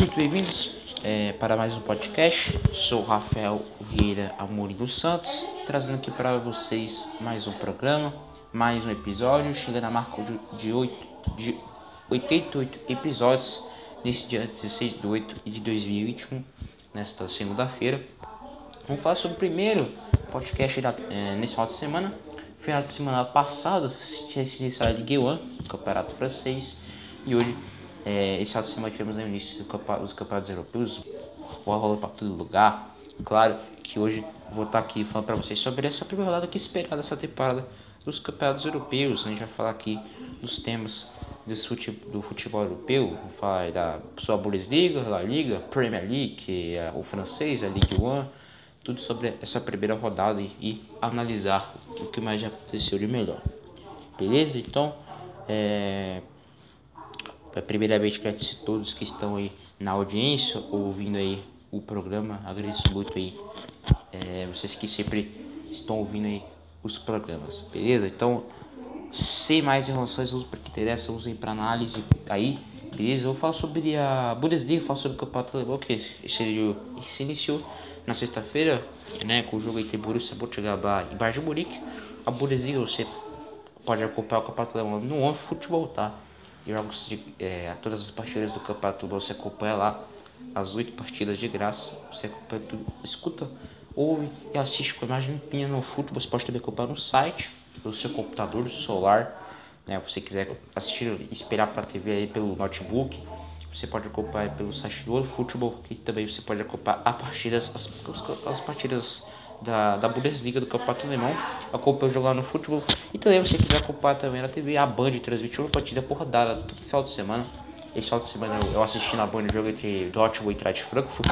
Muito bem-vindos é, para mais um podcast. Sou Rafael Vieira Amorim dos Santos, trazendo aqui para vocês mais um programa, mais um episódio, chegando a marca de, de, 8, de 88 episódios nesse dia 16 de 8 de 2021, nesta segunda-feira. Vamos falar sobre o primeiro podcast da, é, nesse final de semana. Final de semana passado, se tinha iniciado a Ligue 1, Campeonato Francês, e hoje é, esse semana tivemos o início dos campeonatos europeus, bola rola para todo lugar. Claro que hoje vou estar aqui falando para vocês sobre essa primeira rodada que esperar dessa temporada dos campeonatos europeus. A gente vai falar aqui dos temas futebol, do futebol europeu, vou falar da sua Bundesliga, La Liga, Premier League, é o francês, a Ligue 1, tudo sobre essa primeira rodada e, e analisar o que mais já aconteceu de melhor. Beleza? Então, é, Primeiramente, agradeço a todos que estão aí na audiência, ouvindo aí o programa. Agradeço muito aí é, vocês que sempre estão ouvindo aí os programas, beleza? Então, sem mais enrolações, vamos para que interessa, vamos para análise aí, beleza? Eu falar sobre a Bundesliga, falar sobre o campeonato alemão que se, iniciou na sexta-feira, né, com o jogo entre Borussia Mönchengladbach e Bayern de Munique. A Bundesliga você pode acompanhar o campeonato alemão no OneFootball, tá? Jogos de é, todas as partidas do campeonato você acompanha lá as oito partidas de graça. Você acompanha tudo, escuta ouve e assiste com imagem limpinha no futebol você pode também acompanhar no site do seu computador do celular né? Se você quiser assistir esperar para a TV aí pelo notebook você pode acompanhar pelo site do Futebol que também você pode acompanhar a partidas as, as partidas da, da Bundesliga do Campeonato Alemão, acompanha o jogo lá no futebol. E também você quiser acompanhar também na TV, a Band transmitiu uma partida por rodada todo final de semana. Esse final de semana eu assisti na Band o jogo entre Dortmund e Eintracht Frankfurt,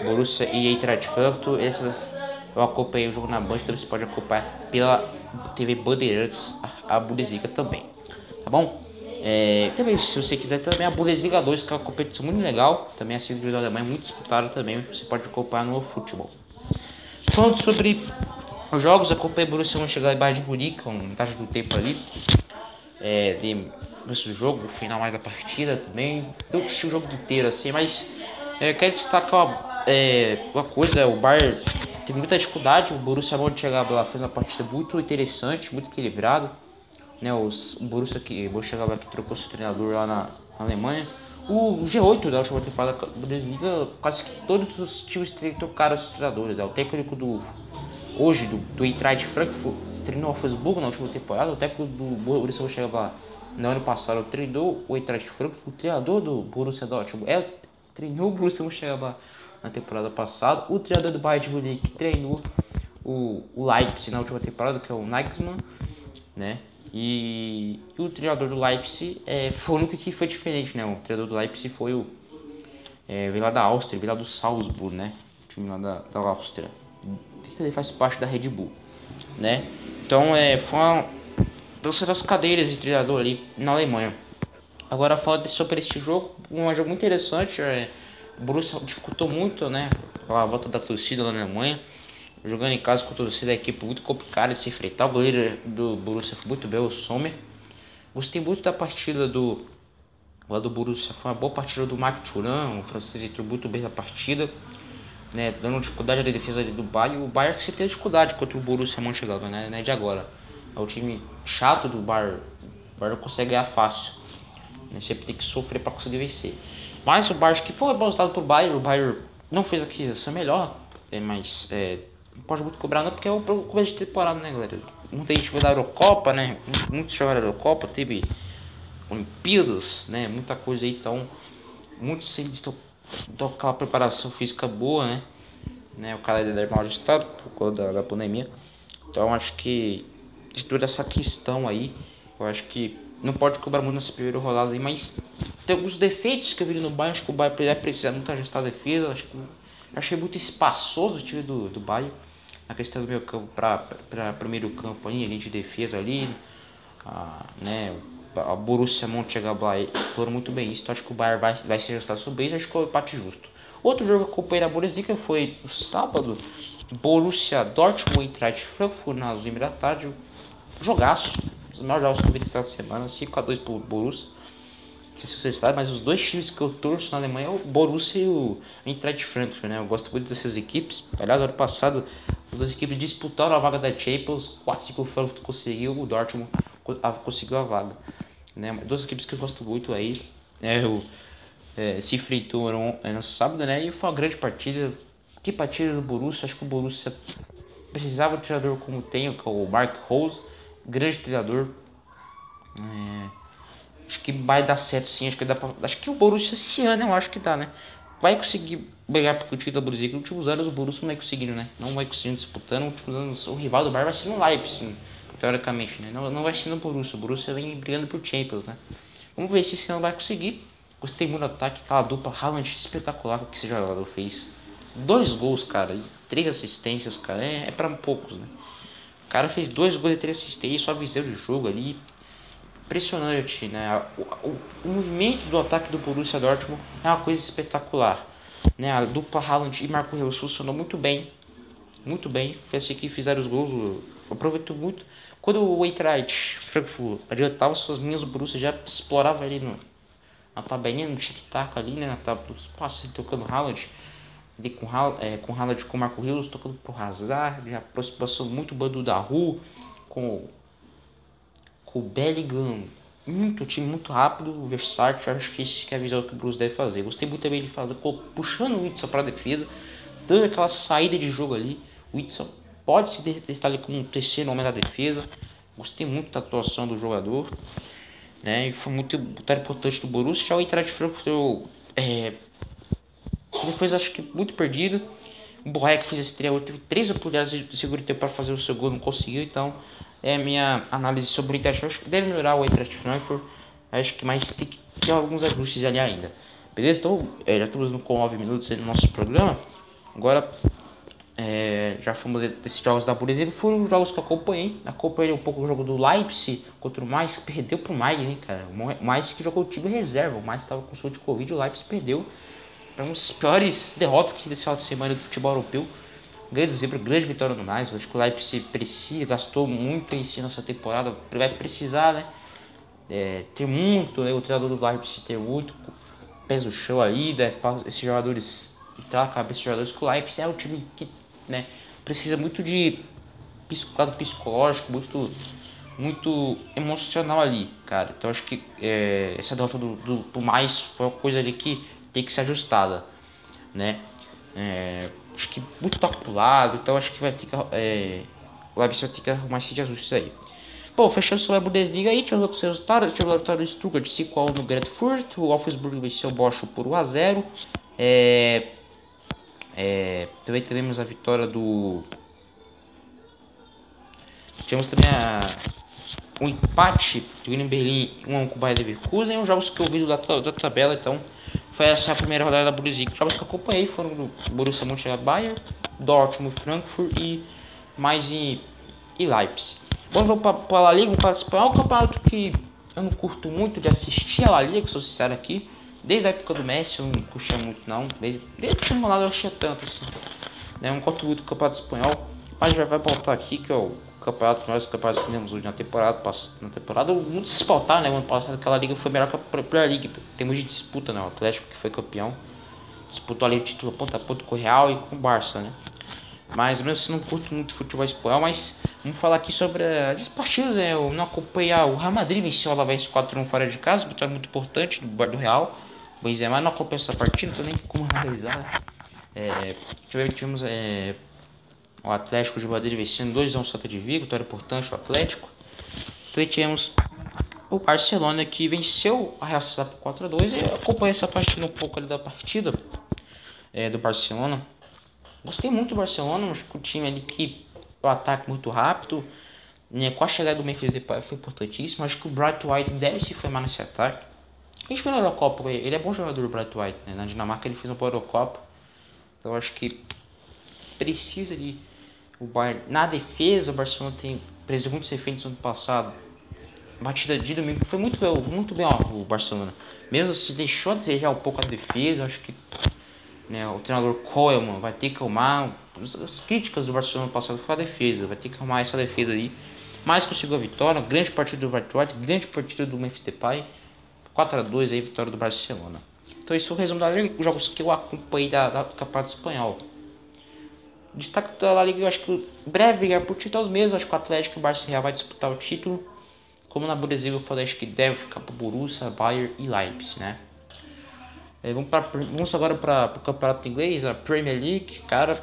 Borussia e Eintracht Frankfurt. Essas, eu acompanhei o jogo na Band, então você pode acompanhar pela TV Bandeirantes a, a Bundesliga também, tá bom? É, também, se você quiser também a Bundesliga 2, que é uma competição muito legal, também a segunda da Alemanha, muito disputada também, você pode acompanhar no futebol. Falando sobre os jogos, acompanhei o Borussia Mönchengladbach e Bayern de Munique, um metade do tempo ali. É, de esse jogo, o final mais da partida também. Eu assisti o jogo inteiro assim, mas é, quero destacar uma, é, uma coisa, o Bayern teve muita dificuldade, o Borussia Mönchengladbach fez uma partida muito interessante, muito equilibrado. Né, os, o Borussia que, Mönchengladbach que trocou seu treinador lá na, na Alemanha. O G8 da última temporada da Bundesliga, quase que todos os times trocaram os treinadores. Né? O técnico do hoje do, do Eintracht Frankfurt treinou o Wolfsburg na última temporada. O técnico do Borussia Mönchengladbach no ano passado treinou o Eintracht Frankfurt. O treinador do Borussia Dortmund é, treinou o Borussia Mönchengladbach na temporada passada. O treinador do Bayern de Munique treinou o, o Leipzig na última temporada, que é o Nagelsmann, né? E, o treinador do Leipzig é, foi o único que foi diferente, né? O treinador do Leipzig foi o. É, veio lá da Áustria, veio lá do Salzburg, né? O time lá da, da Áustria. Ele faz parte da Red Bull, né? Então é, foi uma dança das cadeiras de treinador ali na Alemanha. Agora falando sobre este jogo, um jogo muito interessante. É, o Borussia dificultou muito, né? A volta da torcida lá na Alemanha jogando em casa com a torcida da equipe muito complicada de se enfrentar. O goleiro do Borussia foi muito bem, o Sommer. Gostei muito da partida do lá do Borussia. Foi uma boa partida do Marc Thuram, o francês entrou muito bem na partida, né, dando dificuldade na defesa do Bayern. O Bayern que sempre tem dificuldade contra o Borussia Mönchengladbach, né, né, de agora. É o time chato do Bayern. O Bayern não consegue ganhar fácil. Né, sempre tem que sofrer para conseguir vencer. Mas o Bayern que foi bom resultado pro Bayern, o Bayern não fez a sua melhor, é, mas é, não pode muito cobrar não, porque é o começo de temporada, né, galera? Muita gente foi da Eurocopa, né? Muitos jogaram Eurocopa, teve Olimpíadas, né? Muita coisa aí, então muitos estão com aquela preparação física boa, né? né? O cara é mal ajustado por causa da, da pandemia. Então acho que de toda essa questão aí, eu acho que não pode cobrar muito nessa primeira rodada aí, mas tem alguns defeitos que eu vi no Bayern, acho que o Bayern vai precisar muito ajustar a defesa, acho que achei muito espaçoso o time do, do Bayern na questão do meio campo para primeiro campo aí, ali de defesa ali, a, né, a Borussia Mönchengladbach explorou muito bem isso, então acho que o Bayern vai, vai se ajustar sobre isso, acho que é o empate justo. Outro jogo que acompanhei na Bundesliga foi no sábado, Borussia Dortmund e Frankfurt nas 11 da tarde, jogaço, os melhores jogos que eu vi nessa semana, 5x2 pro Borussia, Não sei se vocês sabem, mas os dois times que eu torço na Alemanha é o Borussia e o Eintracht Frankfurt, né? Eu gosto muito dessas equipes. Aliás, ano passado, as duas equipes disputaram a vaga da Champions, quase que o Frankfurt conseguiu, o Dortmund conseguiu a vaga. Né? Duas equipes que eu gosto muito aí. É, o, é, se enfrentou é, no sábado, né? E foi uma grande partida. Que partida do Borussia. Acho que o Borussia precisava de um treinador como tem, que é o Mark Rose. Grande treinador. É, acho que vai dar certo sim. Acho que, dá pra, acho que o Borussia esse ano eu acho que dá, né? Vai conseguir brigar pro título da Bundesliga. Nos últimos anos o Borussia não vai conseguindo, né? Não vai conseguindo disputando. Nos últimos anos o rival do Bayern vai ser no Leipzig, teoricamente, né? Não, não vai ser no Borussia. O Borussia vem brigando por Champions, né? Vamos ver se esse ano vai conseguir. Gostei muito do ataque, aquela dupla Haaland espetacular que esse jogador fez. Dois gols, cara, e três assistências, cara, é, é para poucos, né? O cara fez dois gols e três assistências, só visão de jogo ali. Impressionante, né? O, o, o, movimento do ataque do Borussia Dortmund é uma coisa espetacular. Né? A dupla Haaland e Marco Reus funcionou muito bem. Muito bem. Foi assim que fizeram os gols. Aproveitou muito. Quando o Eintracht Frankfurt adiantava suas linhas, o Borussia já explorava ali no, na tabelinha, no tic-tac ali, né? Na tabela passes, tocando Haaland. Ali com, é, com com Marco Rios, tocando pro Hazard, já aproximação muito bando da rua, com, com o Bellingham. Muito time, muito rápido, versátil. Acho que isso que é a visão que o Bruce deve fazer. Gostei muito também de fazer, puxando o Whitson para a defesa, dando aquela saída de jogo ali. O Whitson pode se testar ali como um terceiro homem da defesa. Gostei muito da atuação do jogador né? E foi muito, muito importante do Borussia. Já o Eintracht Frankfurt é, depois acho que muito perdido. O Borré fez esse estreia, teve três oportunidades de segundo tempo para fazer o segundo, não conseguiu. Então, é minha análise sobre o Frankfurt. Acho que deve melhorar o Eintracht Frankfurt. Acho que mais tem que ter alguns ajustes ali ainda. Beleza? Então, é, já estamos com 9 minutos no nosso programa. Agora, é, já fomos desses jogos da Bundesliga, foram jogos que eu acompanhei. Acompanhei um pouco o jogo do Leipzig contra o Mais, perdeu pro Mais, hein, cara. O Mais que jogou o time reserva, o Mais estava com sorte de Covid, o Leipzig perdeu. É das piores derrotas que desse final de semana do futebol europeu. Grande zebra, grande vitória do Mais. Acho que o Leipzig precisa, gastou muito em si nessa temporada, vai precisar, né? É, ter muito, né? O treinador do Leipzig ter muito pés no chão aí, né? Esses jogadores entrar na cabeça dos jogadores que o Leipzig é um time que né? Precisa muito de lado psicológico, muito, muito emocional ali, cara. Então acho que é, essa derrota do, do, do, mais foi uma coisa ali que tem que ser ajustada, né? É, acho que muito toque pro lado, então acho que vai que é, o Leipzig vai ter que arrumar esse ajustes aí. Bom, fechando sobre a Bundesliga aí, tivemos outros resultados. Tivemos o resultado do Stuttgart 5x1 no Grandfurt, o Wolfsburg venceu o Bosch por 1x0. É, é, também teremos a vitória do. Tivemos também a, um empate do Grêmio Berlim 1 um com o Bayern Leverkusen. Os jogos que eu vi da, da tabela, então foi essa a primeira rodada da Bundesliga. Os jogos que eu acompanhei foram do Borussia Mönchengladbach, Dortmund, Frankfurt e mais e, e Leipzig. Bom, vamos para a La Liga, para o espanhol, um campeonato que eu não curto muito de assistir a La Liga, sou sincero aqui. Desde a época do Messi eu não curtia muito não. Desde, desde que Ronaldo eu achei tanto assim. Né? Não curto muito o Campeonato Espanhol. Mas já vai voltar aqui que é o campeonato, nós campeonatos que temos hoje na temporada, na temporada, muito se pautar, né? O ano passado aquela liga foi melhor que a Premier League. Temos de disputa, né? O Atlético que foi campeão. Disputou ali o título ponta a ponta com o Real e com o Barça, né? Mas mesmo assim não curto muito futebol espanhol, mas vamos falar aqui sobre as partidas, né? Eu não acompanhei o Real Madrid venceu o Alavés 4-1 fora de casa, vitória muito importante do, do Real. Benzema não acompanhou essa partida, tô nem como analisar. É, tivemos é, o Atlético de Madrid vencendo 2x1 Santa de Vigo, vitória importante o Atlético. Também tivemos o Barcelona que venceu a Real Sociedade por 4x2 e acompanhei essa partida um pouco ali da partida é, do Barcelona. Gostei muito do Barcelona, acho que o time ali que o ataque muito rápido. Né, com a chegada do Memphis Depay foi importantíssimo. Acho que o Bright White deve se formar nesse ataque. A gente foi na Eurocopa. Ele é bom jogador, o Bright White. Né? Na Dinamarca ele fez uma boa Eurocopa. Então acho que precisa de. O na defesa, o Barcelona tem preso muitos efeitos no ano passado. Batida de domingo foi muito bem, muito bem ó, o Barcelona. Mesmo se deixou a desejar um pouco a defesa, acho que né, o treinador Koeman vai ter que arrumar. As críticas do Barcelona passado foi a defesa, vai ter que arrumar essa defesa aí. Mas conseguiu a vitória, grande partida do White, grande partida do Memphis Depay 4 a 2 aí, vitória do Barcelona. Então isso é o resumo dos jogos que eu acompanhei da, da, do Campeonato Espanhol. Destaque da La Liga, eu acho que breve brigar por título aos mesmos. Acho que o Atlético e o Barcelona vai disputar o título. Como na eu falei, acho que deve ficar para Borussia, Bayern e Leipzig, né? É, vamos, pra, vamos agora para o campeonato inglês, a Premier League. Cara,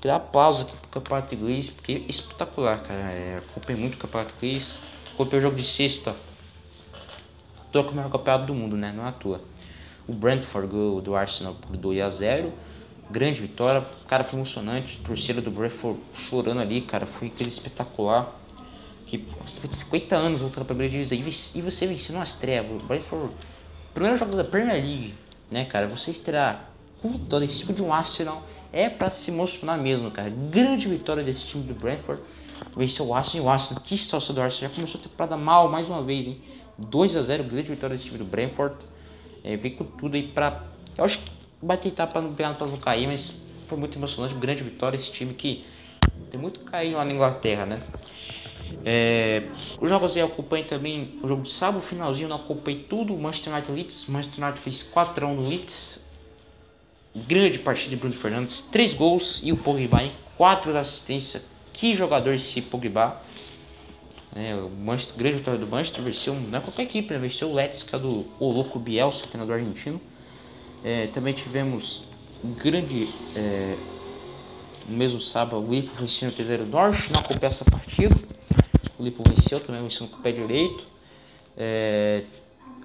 dá pausa aqui pro campeonato inglês, porque é espetacular, cara. É, acompanhei muito o campeonato inglês. Acompanhei o jogo de sexta. Tô com o maior campeonato do mundo, né? Não é à toa. O Brentford ganhou do Arsenal por 2 a 0 Grande vitória, cara, foi emocionante. Torcida do Brentford chorando ali, cara. Foi aquele espetacular. Que 50 anos voltando pra primeira divisão. E você vencendo umas trevas. O Brentford, primeiro jogo da Premier League, né, cara? Você estrear com vitória em cima de um Arsenal é para se emocionar mesmo, cara. Grande vitória desse time do Brentford. Venceu o Arsenal e o Arsenal. Que situação do Arsenal. Já começou a temporada mal mais uma vez, hein? 2 a 0 grande vitória desse time do Brentford. É, vem com tudo aí pra. Eu acho que tentar para não ganhar para não cair, mas foi muito emocionante. Grande vitória esse time que tem muito carinho lá na Inglaterra, né? É, eu acompanhei também o jogo de sábado, finalzinho não acompanhei tudo. Manchester United Leeds, Manchester United fez 4 x 1 no Leeds. Grande partida de Bruno Fernandes, 3 gols e o Pogba em 4 assistências. Que jogador esse Pogba! É, o Manchester, grande vitória do Manchester venceu, não é qualquer equipe, né? venceu o Leeds, que é do o louco Bielsa, treinador argentino. É, também tivemos um grande, é, no mesmo sábado, o Liverpool venceu o terceiro Norte, acompanhei essa partida. O Liverpool venceu também, venceu com o pé direito. É,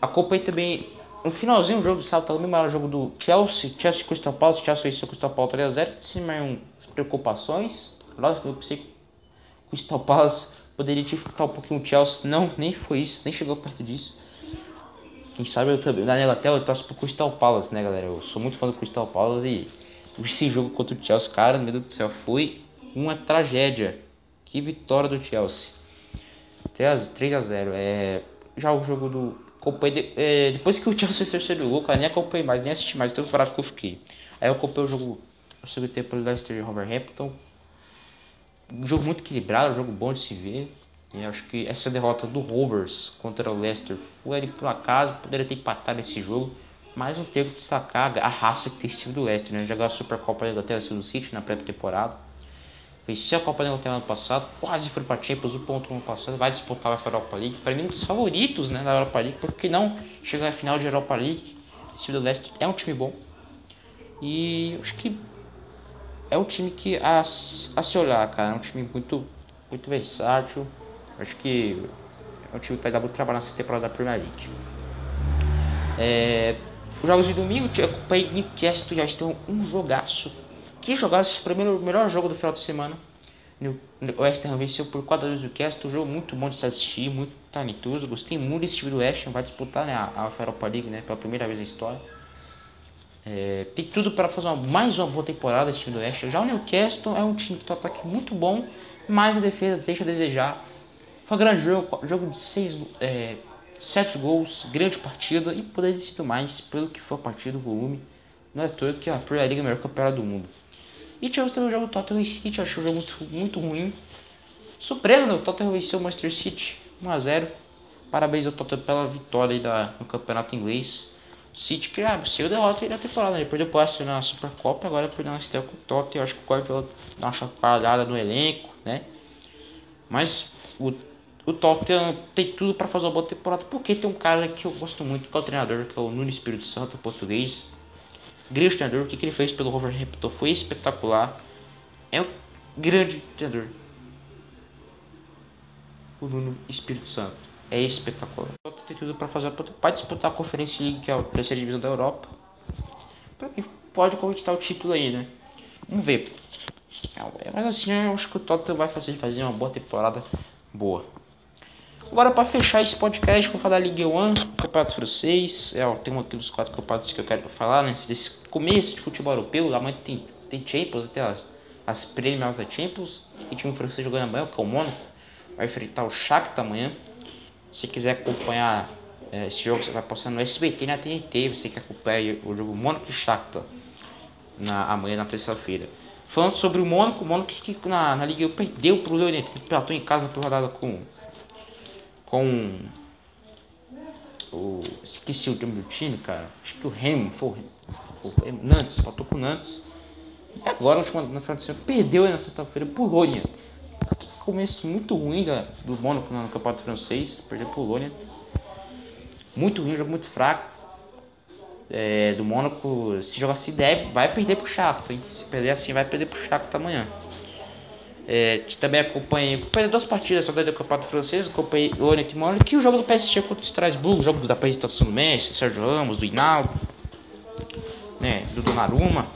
acompanhei também no finalzinho do jogo do sábado, também o jogo do Chelsea, Chelsea Crystal Palace, Chelsea venceu Crystal Palace 3x0, sem mais preocupações. Lógico, eu pensei que o Crystal Palace poderia ficar um pouquinho o Chelsea, não, nem foi isso, nem chegou perto disso. Quem sabe eu também, na Inglaterra eu torço pro Crystal Palace, né galera, eu sou muito fã do Crystal Palace e esse jogo contra o Chelsea, cara, meu Deus do céu, foi uma tragédia. Que vitória do Chelsea. 3 a 0 é já o jogo do acompanhei, é, depois que o Chelsea fez terceiro gol, cara, nem acompanhei mais, nem assisti mais, tão parado que eu fiquei. Aí eu acompanhei o jogo, o segundo tempo do Leicester e Wolverhampton. Um jogo muito equilibrado, um jogo bom de se ver. E acho que essa derrota do Rovers contra o Leicester foi por acaso, poderia ter empatado esse jogo, mas não teve que destacar a raça que tem esse time do Leicester, né? Jogar a Supercopa da Inglaterra do City na pré-temporada. Venceu a Copa da Inglaterra ano passado, quase foi para Champions, um ponto no ano passado, vai disputar a Europa League. Para mim, um dos favoritos né, da Europa League, porque não chegar à final de Europa League. Esse time do Leicester é um time bom. E acho que é um time que a, a se olhar, cara. É um time muito, muito versátil. Acho que é um time que vai dar muito trabalho nessa temporada da Premier League. É, os jogos de domingo, eu acompanhei Newcastle já estão um jogaço que jogasse para mim o melhor jogo do final de semana. O West Ham venceu por 4 vezes o Cast, um jogo muito bom de se assistir, muito talentoso. Gostei muito desse time do West Ham, vai disputar né, a, a Europa League né, pela primeira vez na história. É, tem tudo para fazer uma, mais uma boa temporada esse time do West. Já o Newcastle é um time que tem um ataque muito bom, mas a defesa deixa a desejar. Foi um grande jogo, jogo de 6, é, 7 gols, grande partida e poderia ter sido mais pelo que foi a partida, o volume. Não é toa que a Premier League é a melhor campeonato do mundo. E tivemos também o jogo Tottenham e City, achei o jogo muito, muito ruim. Surpresa, né? O Tottenham venceu o Manchester City 1x0. Parabéns ao Tottenham pela vitória da, no campeonato inglês. City que ah, saiu derrota da temporada. Ele perdeu o na Supercopa, agora perdeu na Estel com o Tottenham. Eu acho que o Guardiola dá uma chacoalhada no elenco, né? Mas o, o Tottenham tem tudo para fazer uma boa temporada. Porque tem um cara que eu gosto muito, que é o treinador, que é o Nuno Espírito Santo, português grande treinador. O que, que ele fez pelo Wolverhampton foi espetacular. É um grande treinador. O Nuno Espírito Santo. É espetacular. Tem tudo para fazer para disputar a Conferência League, que é a terceira divisão da Europa. Para que pode conquistar o título aí, né? Vamos ver. É, mas assim, eu acho que o Tottenham vai fazer, fazer uma boa temporada boa. Agora, para fechar esse podcast, vou falar da Ligue 1, Campeonato Francês. É, ó, tem um aqui dos quatro campeonatos que eu quero falar, né? Desse começo de futebol europeu. Amanhã tem, tem Champions, até as, as preliminares da Champions. E time francês jogando amanhã, que é o Mônaco. Vai enfrentar o Shakhtar amanhã. Se quiser acompanhar é, esse jogo, você vai passar no SBT na TNT. Você que acompanha o jogo Mônaco e Shakhtar na, amanhã, na terça-feira. Falando sobre o Mônaco, o Mônaco que na, na Liga perdeu para o Leonet. Empatou em casa na rodada com com o, esqueci o nome do time, cara. Acho que o Remo, foi, foi o Nantes, faltou com o Nantes. E agora, na final de semana, perdeu na sexta-feira por Lônia. Começo muito ruim da, do Mônaco no campeonato francês, perdeu por Lônia. Muito ruim, jogo muito fraco. É, do Mônaco, se jogar se der, vai perder pro hein? Se perder assim, vai perder pro Chaco amanhã. É, também acompanhei, acompanhei duas partidas só do campeonato francês, acompanhei o Lônia e Mônaco, que o jogo do PSG contra o Strasbourg, jogo da apresentação do Messi, Sérgio Ramos, do Hinaldo, né, do Donnarumma.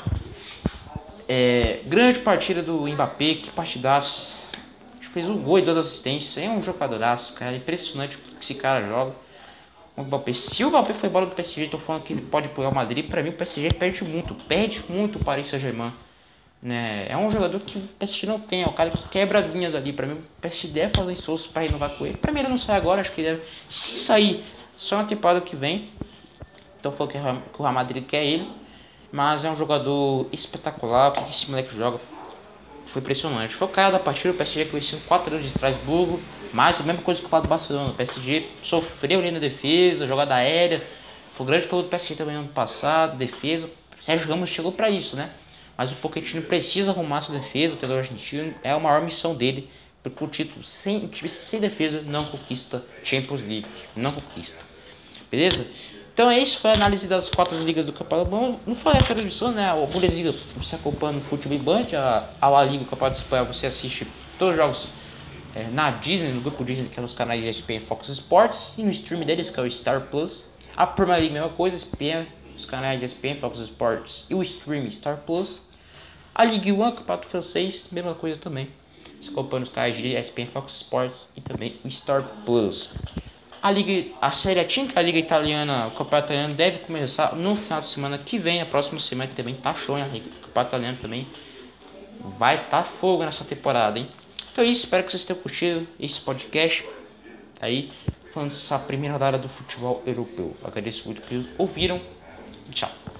É, grande partida do Mbappé, que partidaço. Fez um gol e duas assistências. É um jogadoraço, cara. Impressionante o que esse cara joga. O Mbappé. Se o Mbappé foi bola do PSG, tô falando que ele pode apoiar o Madrid. Pra mim, o PSG perde muito. Perde muito o Paris Saint-Germain. Né? É um jogador que o PSG não tem. É o cara que quebra as linhas ali. Pra mim, o PSG deve fazer esforço pra renovar com ele. Ele não sai agora. Acho que ele deve. Se sair, só na temporada que vem. Então, falou que o Real Madrid quer ele. Mas é um jogador espetacular, porque esse moleque joga. Foi impressionante. Foi cara da partida, o PSG conheceu 4 anos de Estrasburgo, mas a mesma coisa que o do Barcelona. O PSG sofreu ali na defesa, jogada aérea. Foi grande pelo PSG também no ano passado, defesa. Sérgio Ramos chegou para isso, né? Mas o Pochettino precisa arrumar sua defesa, o treinador argentino. É a maior missão dele, porque o título sem, sem defesa não conquista Champions League. Não conquista. Beleza? Então é isso, foi a análise das quatro ligas do Campeonato Bom. Não foi a transmissão, né? A Bundesliga você acompanha no Futebol Band, a, a La Liga, o Campeonato Espanhol, você assiste todos os jogos é, na Disney, no grupo Disney, que é nos canais ESPN Fox Sports, e no stream deles, que é o Star Plus. A Premier League, mesma coisa, os canais ESPN Fox Sports e o stream Star Plus. A Ligue 1, Campeonato Francês, mesma coisa também. Acompanha os canais de ESPN Fox Sports e também o Star Plus. A Liga, a Série A, a Liga Italiana, o Campeonato Italiano deve começar no final de semana que vem, a próxima semana que também tá show, né? O Campeonato Italiano também vai tá fogo nessa temporada, hein? Então é isso, espero que vocês tenham curtido esse podcast aí, falando dessa primeira rodada do futebol europeu. Agradeço muito que ouviram. Tchau.